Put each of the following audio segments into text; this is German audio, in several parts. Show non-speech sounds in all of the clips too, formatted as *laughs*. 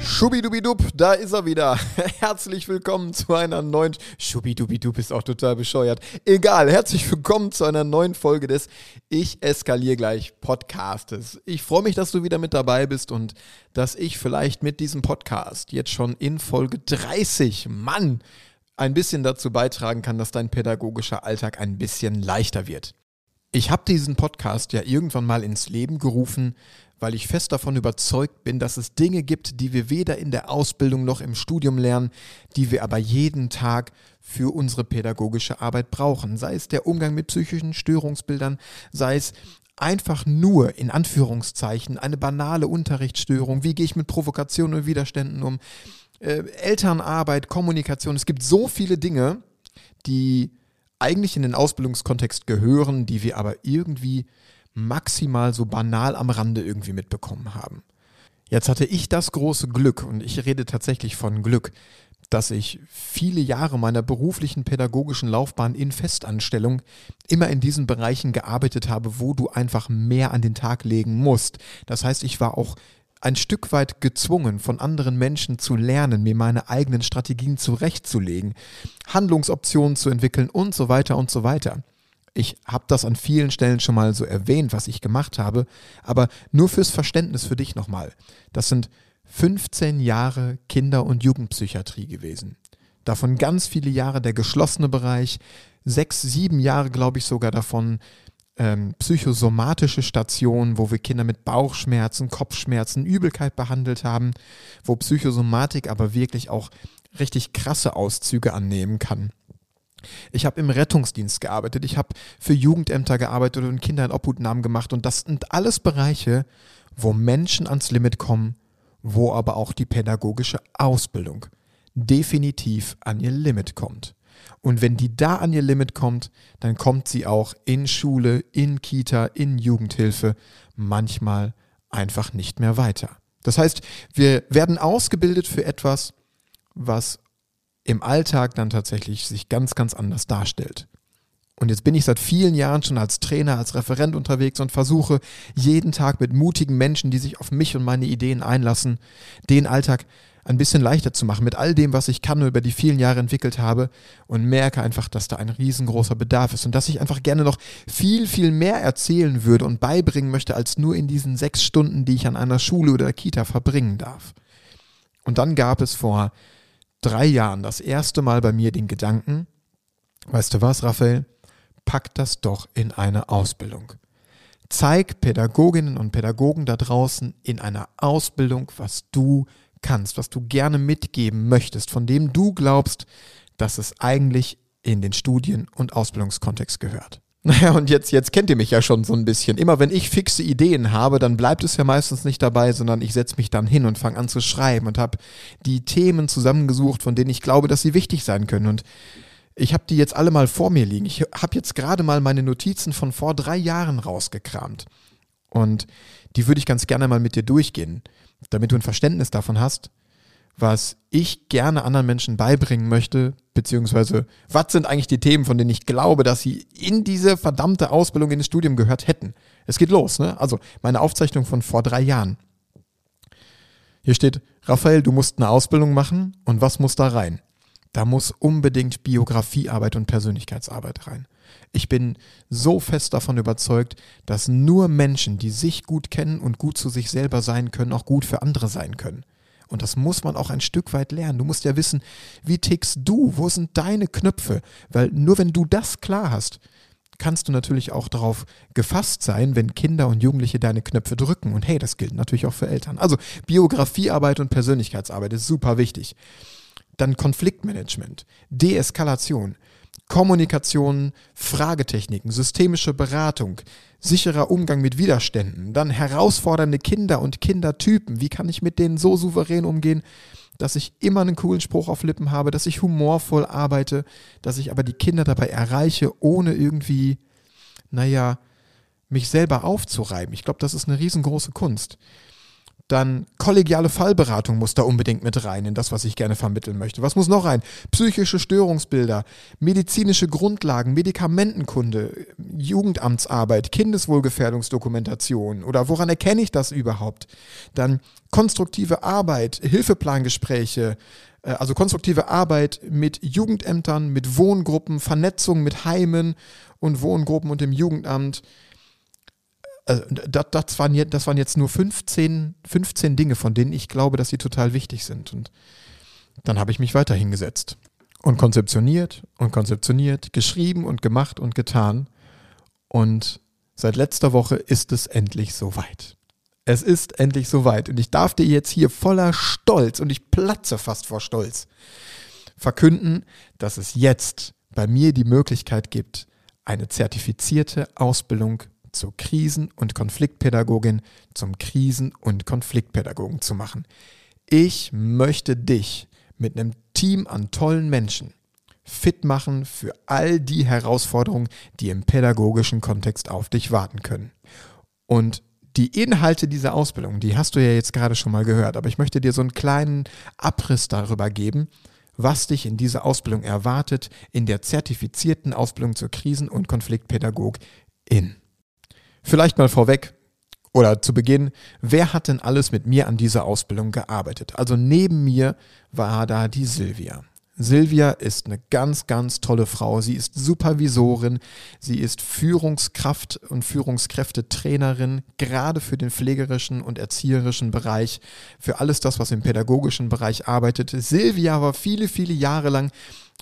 Schubidubidub, da ist er wieder. *laughs* Herzlich willkommen zu einer neuen. Schubidubidub ist auch total bescheuert. Egal, herzlich willkommen zu einer neuen Folge des Ich eskaliere gleich Podcastes. Ich freue mich, dass du wieder mit dabei bist und dass ich vielleicht mit diesem Podcast jetzt schon in Folge 30, Mann, ein bisschen dazu beitragen kann, dass dein pädagogischer Alltag ein bisschen leichter wird. Ich habe diesen Podcast ja irgendwann mal ins Leben gerufen, weil ich fest davon überzeugt bin, dass es Dinge gibt, die wir weder in der Ausbildung noch im Studium lernen, die wir aber jeden Tag für unsere pädagogische Arbeit brauchen. Sei es der Umgang mit psychischen Störungsbildern, sei es einfach nur in Anführungszeichen eine banale Unterrichtsstörung. Wie gehe ich mit Provokationen und Widerständen um? Äh, Elternarbeit, Kommunikation. Es gibt so viele Dinge, die eigentlich in den Ausbildungskontext gehören, die wir aber irgendwie maximal so banal am Rande irgendwie mitbekommen haben. Jetzt hatte ich das große Glück, und ich rede tatsächlich von Glück, dass ich viele Jahre meiner beruflichen pädagogischen Laufbahn in Festanstellung immer in diesen Bereichen gearbeitet habe, wo du einfach mehr an den Tag legen musst. Das heißt, ich war auch ein Stück weit gezwungen, von anderen Menschen zu lernen, mir meine eigenen Strategien zurechtzulegen, Handlungsoptionen zu entwickeln und so weiter und so weiter. Ich habe das an vielen Stellen schon mal so erwähnt, was ich gemacht habe, aber nur fürs Verständnis für dich nochmal. Das sind 15 Jahre Kinder- und Jugendpsychiatrie gewesen. Davon ganz viele Jahre der geschlossene Bereich, sechs, sieben Jahre, glaube ich, sogar davon ähm, psychosomatische Stationen, wo wir Kinder mit Bauchschmerzen, Kopfschmerzen, Übelkeit behandelt haben, wo Psychosomatik aber wirklich auch richtig krasse Auszüge annehmen kann. Ich habe im Rettungsdienst gearbeitet, ich habe für Jugendämter gearbeitet und Kinder in Obhutnahmen gemacht und das sind alles Bereiche, wo Menschen ans Limit kommen, wo aber auch die pädagogische Ausbildung definitiv an ihr Limit kommt. Und wenn die da an ihr Limit kommt, dann kommt sie auch in Schule, in Kita, in Jugendhilfe manchmal einfach nicht mehr weiter. Das heißt, wir werden ausgebildet für etwas, was im Alltag dann tatsächlich sich ganz, ganz anders darstellt. Und jetzt bin ich seit vielen Jahren schon als Trainer, als Referent unterwegs und versuche jeden Tag mit mutigen Menschen, die sich auf mich und meine Ideen einlassen, den Alltag ein bisschen leichter zu machen mit all dem, was ich kann und über die vielen Jahre entwickelt habe und merke einfach, dass da ein riesengroßer Bedarf ist und dass ich einfach gerne noch viel, viel mehr erzählen würde und beibringen möchte, als nur in diesen sechs Stunden, die ich an einer Schule oder Kita verbringen darf. Und dann gab es vor drei Jahren das erste Mal bei mir den Gedanken, weißt du was, Raphael, pack das doch in eine Ausbildung. Zeig Pädagoginnen und Pädagogen da draußen in einer Ausbildung, was du kannst, was du gerne mitgeben möchtest, von dem du glaubst, dass es eigentlich in den Studien- und Ausbildungskontext gehört. *laughs* Naja, und jetzt, jetzt kennt ihr mich ja schon so ein bisschen. Immer wenn ich fixe Ideen habe, dann bleibt es ja meistens nicht dabei, sondern ich setze mich dann hin und fange an zu schreiben und habe die Themen zusammengesucht, von denen ich glaube, dass sie wichtig sein können. Und ich habe die jetzt alle mal vor mir liegen. Ich habe jetzt gerade mal meine Notizen von vor drei Jahren rausgekramt. Und die würde ich ganz gerne mal mit dir durchgehen, damit du ein Verständnis davon hast, was ich gerne anderen Menschen beibringen möchte, beziehungsweise was sind eigentlich die Themen, von denen ich glaube, dass sie in diese verdammte Ausbildung in das Studium gehört hätten. Es geht los, ne? Also meine Aufzeichnung von vor drei Jahren. Hier steht, Raphael, du musst eine Ausbildung machen und was muss da rein? Da muss unbedingt Biografiearbeit und Persönlichkeitsarbeit rein. Ich bin so fest davon überzeugt, dass nur Menschen, die sich gut kennen und gut zu sich selber sein können, auch gut für andere sein können. Und das muss man auch ein Stück weit lernen. Du musst ja wissen, wie tickst du? Wo sind deine Knöpfe? Weil nur wenn du das klar hast, kannst du natürlich auch darauf gefasst sein, wenn Kinder und Jugendliche deine Knöpfe drücken. Und hey, das gilt natürlich auch für Eltern. Also Biografiearbeit und Persönlichkeitsarbeit ist super wichtig. Dann Konfliktmanagement, Deeskalation, Kommunikation, Fragetechniken, systemische Beratung, sicherer Umgang mit Widerständen, dann herausfordernde Kinder und Kindertypen. Wie kann ich mit denen so souverän umgehen, dass ich immer einen coolen Spruch auf Lippen habe, dass ich humorvoll arbeite, dass ich aber die Kinder dabei erreiche, ohne irgendwie naja, mich selber aufzureiben. Ich glaube, das ist eine riesengroße Kunst. Dann kollegiale Fallberatung muss da unbedingt mit rein in das, was ich gerne vermitteln möchte. Was muss noch rein? Psychische Störungsbilder, medizinische Grundlagen, Medikamentenkunde, Jugendamtsarbeit, Kindeswohlgefährdungsdokumentation oder woran erkenne ich das überhaupt? Dann konstruktive Arbeit, Hilfeplangespräche, äh, also konstruktive Arbeit mit Jugendämtern, mit Wohngruppen, Vernetzung mit Heimen und Wohngruppen und dem Jugendamt also das, das, waren jetzt, das waren jetzt nur 15, 15 Dinge, von denen ich glaube, dass sie total wichtig sind. Und dann habe ich mich weiter hingesetzt und konzeptioniert und konzeptioniert, geschrieben und gemacht und getan. Und seit letzter Woche ist es endlich soweit. Es ist endlich soweit. Und ich darf dir jetzt hier voller Stolz, und ich platze fast vor Stolz, verkünden, dass es jetzt bei mir die Möglichkeit gibt, eine zertifizierte Ausbildung zur Krisen- und Konfliktpädagogin zum Krisen- und Konfliktpädagogen zu machen. Ich möchte dich mit einem Team an tollen Menschen fit machen für all die Herausforderungen, die im pädagogischen Kontext auf dich warten können. Und die Inhalte dieser Ausbildung, die hast du ja jetzt gerade schon mal gehört, aber ich möchte dir so einen kleinen Abriss darüber geben, was dich in dieser Ausbildung erwartet, in der zertifizierten Ausbildung zur Krisen- und Konfliktpädagogin. Vielleicht mal vorweg oder zu Beginn, wer hat denn alles mit mir an dieser Ausbildung gearbeitet? Also neben mir war da die Silvia. Silvia ist eine ganz, ganz tolle Frau. Sie ist Supervisorin, sie ist Führungskraft und Führungskräftetrainerin, gerade für den pflegerischen und erzieherischen Bereich, für alles das, was im pädagogischen Bereich arbeitet. Silvia war viele, viele Jahre lang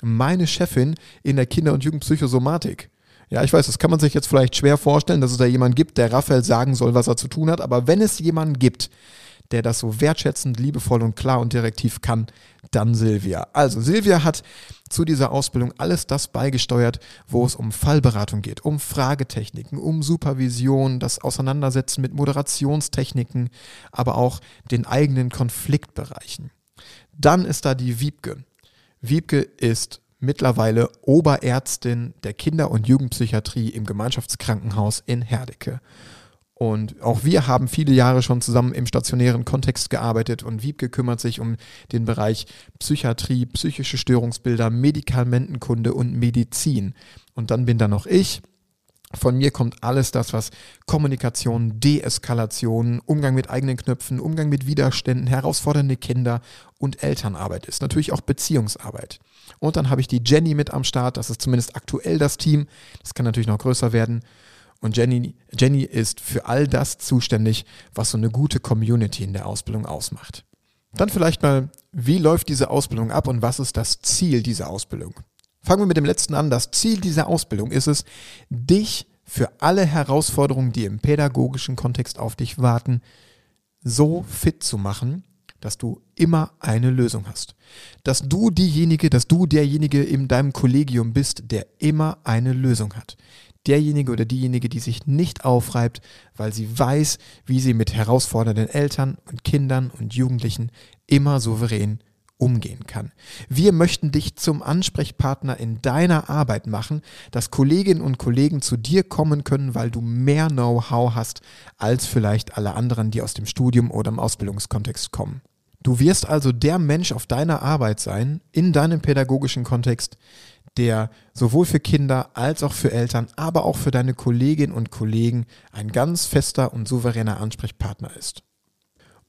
meine Chefin in der Kinder- und Jugendpsychosomatik. Ja, ich weiß, das kann man sich jetzt vielleicht schwer vorstellen, dass es da jemanden gibt, der Raphael sagen soll, was er zu tun hat. Aber wenn es jemanden gibt, der das so wertschätzend, liebevoll und klar und direktiv kann, dann Silvia. Also Silvia hat zu dieser Ausbildung alles das beigesteuert, wo es um Fallberatung geht, um Fragetechniken, um Supervision, das Auseinandersetzen mit Moderationstechniken, aber auch den eigenen Konfliktbereichen. Dann ist da die Wiebke. Wiebke ist mittlerweile Oberärztin der Kinder- und Jugendpsychiatrie im Gemeinschaftskrankenhaus in Herdecke. Und auch wir haben viele Jahre schon zusammen im stationären Kontext gearbeitet und Wiebke kümmert sich um den Bereich Psychiatrie, psychische Störungsbilder, Medikamentenkunde und Medizin. Und dann bin da noch ich. Von mir kommt alles das, was Kommunikation, Deeskalation, Umgang mit eigenen Knöpfen, Umgang mit Widerständen, herausfordernde Kinder und Elternarbeit ist. Natürlich auch Beziehungsarbeit. Und dann habe ich die Jenny mit am Start. Das ist zumindest aktuell das Team. Das kann natürlich noch größer werden. Und Jenny, Jenny ist für all das zuständig, was so eine gute Community in der Ausbildung ausmacht. Dann vielleicht mal, wie läuft diese Ausbildung ab und was ist das Ziel dieser Ausbildung? Fangen wir mit dem letzten an. Das Ziel dieser Ausbildung ist es, dich für alle Herausforderungen, die im pädagogischen Kontext auf dich warten, so fit zu machen, dass du immer eine Lösung hast. Dass du diejenige, dass du derjenige in deinem Kollegium bist, der immer eine Lösung hat. Derjenige oder diejenige, die sich nicht aufreibt, weil sie weiß, wie sie mit herausfordernden Eltern und Kindern und Jugendlichen immer souverän umgehen kann. Wir möchten dich zum Ansprechpartner in deiner Arbeit machen, dass Kolleginnen und Kollegen zu dir kommen können, weil du mehr Know-how hast als vielleicht alle anderen, die aus dem Studium oder im Ausbildungskontext kommen. Du wirst also der Mensch auf deiner Arbeit sein, in deinem pädagogischen Kontext, der sowohl für Kinder als auch für Eltern, aber auch für deine Kolleginnen und Kollegen ein ganz fester und souveräner Ansprechpartner ist.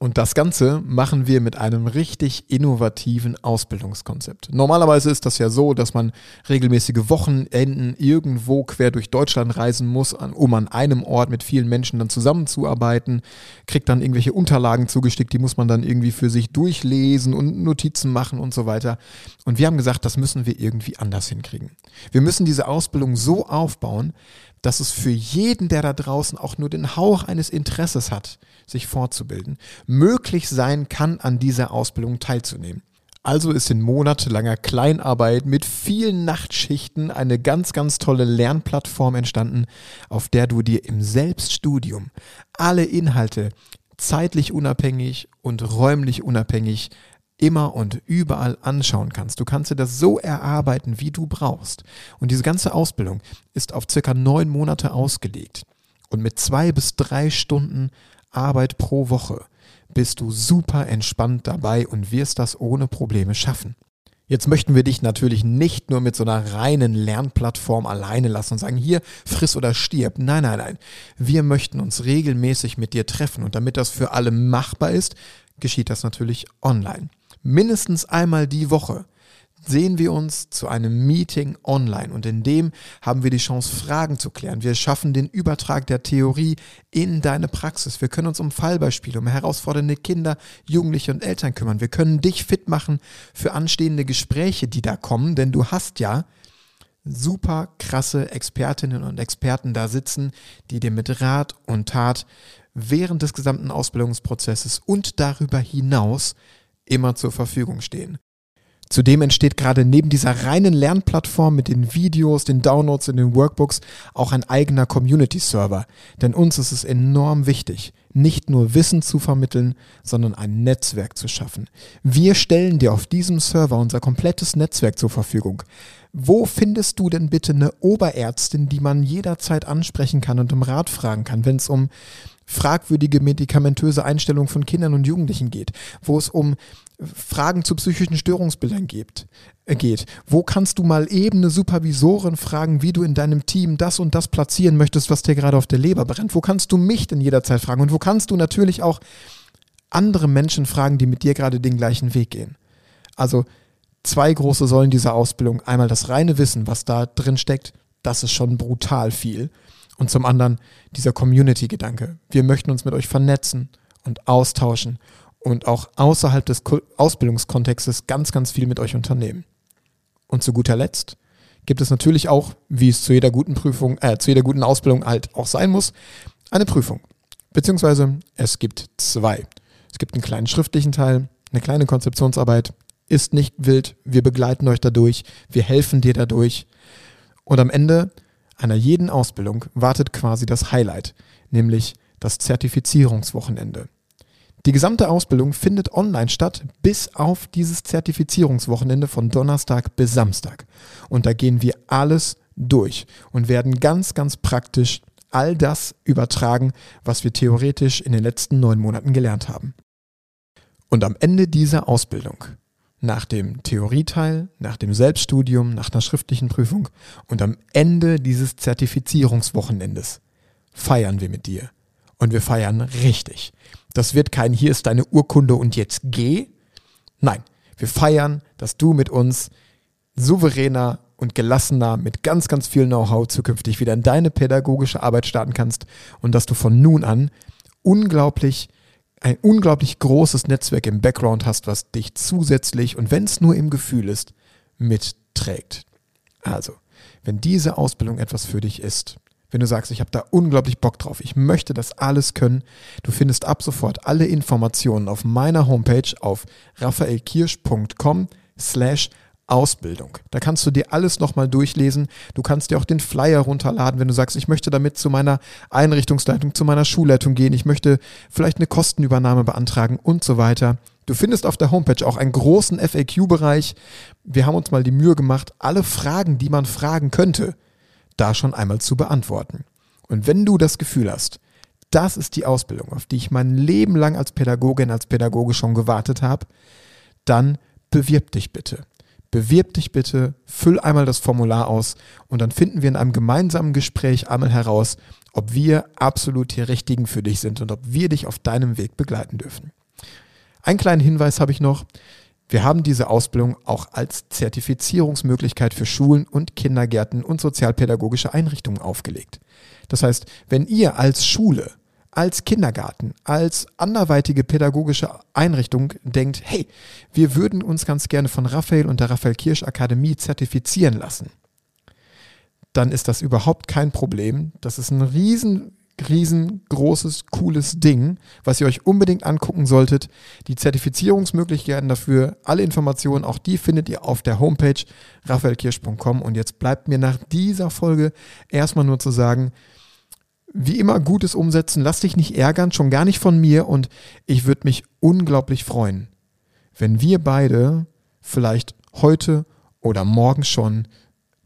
Und das Ganze machen wir mit einem richtig innovativen Ausbildungskonzept. Normalerweise ist das ja so, dass man regelmäßige Wochenenden irgendwo quer durch Deutschland reisen muss, um an einem Ort mit vielen Menschen dann zusammenzuarbeiten, kriegt dann irgendwelche Unterlagen zugestickt, die muss man dann irgendwie für sich durchlesen und Notizen machen und so weiter. Und wir haben gesagt, das müssen wir irgendwie anders hinkriegen. Wir müssen diese Ausbildung so aufbauen, dass es für jeden, der da draußen auch nur den Hauch eines Interesses hat, sich fortzubilden, möglich sein kann, an dieser Ausbildung teilzunehmen. Also ist in monatelanger Kleinarbeit mit vielen Nachtschichten eine ganz, ganz tolle Lernplattform entstanden, auf der du dir im Selbststudium alle Inhalte zeitlich unabhängig und räumlich unabhängig immer und überall anschauen kannst. Du kannst dir das so erarbeiten, wie du brauchst. Und diese ganze Ausbildung ist auf circa neun Monate ausgelegt. Und mit zwei bis drei Stunden Arbeit pro Woche bist du super entspannt dabei und wirst das ohne Probleme schaffen. Jetzt möchten wir dich natürlich nicht nur mit so einer reinen Lernplattform alleine lassen und sagen, hier, friss oder stirb. Nein, nein, nein. Wir möchten uns regelmäßig mit dir treffen und damit das für alle machbar ist, geschieht das natürlich online mindestens einmal die Woche sehen wir uns zu einem Meeting online und in dem haben wir die Chance, Fragen zu klären. Wir schaffen den Übertrag der Theorie in deine Praxis. Wir können uns um Fallbeispiele, um herausfordernde Kinder, Jugendliche und Eltern kümmern. Wir können dich fit machen für anstehende Gespräche, die da kommen, denn du hast ja super krasse Expertinnen und Experten da sitzen, die dir mit Rat und Tat während des gesamten Ausbildungsprozesses und darüber hinaus immer zur Verfügung stehen. Zudem entsteht gerade neben dieser reinen Lernplattform mit den Videos, den Downloads und den Workbooks auch ein eigener Community-Server. Denn uns ist es enorm wichtig, nicht nur Wissen zu vermitteln, sondern ein Netzwerk zu schaffen. Wir stellen dir auf diesem Server unser komplettes Netzwerk zur Verfügung. Wo findest du denn bitte eine Oberärztin, die man jederzeit ansprechen kann und um Rat fragen kann, wenn es um fragwürdige medikamentöse Einstellung von Kindern und Jugendlichen geht, wo es um Fragen zu psychischen Störungsbildern geht, äh, geht. Wo kannst du mal eben eine Supervisorin fragen, wie du in deinem Team das und das platzieren möchtest, was dir gerade auf der Leber brennt? Wo kannst du mich denn jederzeit fragen? Und wo kannst du natürlich auch andere Menschen fragen, die mit dir gerade den gleichen Weg gehen? Also zwei große Säulen dieser Ausbildung. Einmal das reine Wissen, was da drin steckt, das ist schon brutal viel. Und zum anderen dieser Community-Gedanke. Wir möchten uns mit euch vernetzen und austauschen und auch außerhalb des Ausbildungskontextes ganz, ganz viel mit euch unternehmen. Und zu guter Letzt gibt es natürlich auch, wie es zu jeder guten Prüfung, äh, zu jeder guten Ausbildung halt auch sein muss, eine Prüfung. Beziehungsweise es gibt zwei. Es gibt einen kleinen schriftlichen Teil, eine kleine Konzeptionsarbeit, ist nicht wild, wir begleiten euch dadurch, wir helfen dir dadurch. Und am Ende einer jeden Ausbildung wartet quasi das Highlight, nämlich das Zertifizierungswochenende. Die gesamte Ausbildung findet online statt, bis auf dieses Zertifizierungswochenende von Donnerstag bis Samstag. Und da gehen wir alles durch und werden ganz, ganz praktisch all das übertragen, was wir theoretisch in den letzten neun Monaten gelernt haben. Und am Ende dieser Ausbildung nach dem Theorieteil, nach dem Selbststudium, nach einer schriftlichen Prüfung und am Ende dieses Zertifizierungswochenendes feiern wir mit dir. Und wir feiern richtig. Das wird kein Hier ist deine Urkunde und jetzt geh. Nein, wir feiern, dass du mit uns souveräner und gelassener mit ganz, ganz viel Know-how zukünftig wieder in deine pädagogische Arbeit starten kannst und dass du von nun an unglaublich ein unglaublich großes Netzwerk im Background hast, was dich zusätzlich und wenn es nur im Gefühl ist, mitträgt. Also, wenn diese Ausbildung etwas für dich ist, wenn du sagst, ich habe da unglaublich Bock drauf, ich möchte das alles können, du findest ab sofort alle Informationen auf meiner Homepage auf raphaelkirsch.com slash Ausbildung. Da kannst du dir alles nochmal durchlesen. Du kannst dir auch den Flyer runterladen, wenn du sagst, ich möchte damit zu meiner Einrichtungsleitung, zu meiner Schulleitung gehen, ich möchte vielleicht eine Kostenübernahme beantragen und so weiter. Du findest auf der Homepage auch einen großen FAQ-Bereich. Wir haben uns mal die Mühe gemacht, alle Fragen, die man fragen könnte, da schon einmal zu beantworten. Und wenn du das Gefühl hast, das ist die Ausbildung, auf die ich mein Leben lang als Pädagogin, als Pädagoge schon gewartet habe, dann bewirb dich bitte bewirb dich bitte, füll einmal das Formular aus und dann finden wir in einem gemeinsamen Gespräch einmal heraus, ob wir absolut die Richtigen für dich sind und ob wir dich auf deinem Weg begleiten dürfen. Einen kleinen Hinweis habe ich noch. Wir haben diese Ausbildung auch als Zertifizierungsmöglichkeit für Schulen und Kindergärten und sozialpädagogische Einrichtungen aufgelegt. Das heißt, wenn ihr als Schule als Kindergarten, als anderweitige pädagogische Einrichtung denkt, hey, wir würden uns ganz gerne von Raphael und der Raphael Kirsch Akademie zertifizieren lassen, dann ist das überhaupt kein Problem. Das ist ein riesen, riesengroßes, cooles Ding, was ihr euch unbedingt angucken solltet. Die Zertifizierungsmöglichkeiten dafür, alle Informationen, auch die findet ihr auf der Homepage raphaelkirsch.com. Und jetzt bleibt mir nach dieser Folge erstmal nur zu sagen, wie immer Gutes umsetzen, lass dich nicht ärgern, schon gar nicht von mir und ich würde mich unglaublich freuen, wenn wir beide vielleicht heute oder morgen schon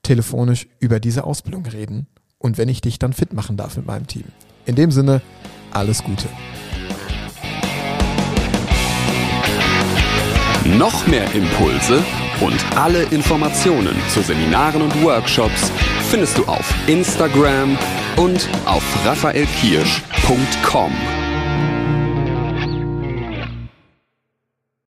telefonisch über diese Ausbildung reden und wenn ich dich dann fit machen darf mit meinem Team. In dem Sinne, alles Gute. Noch mehr Impulse und alle Informationen zu Seminaren und Workshops findest du auf Instagram und auf raphaelkirsch.com.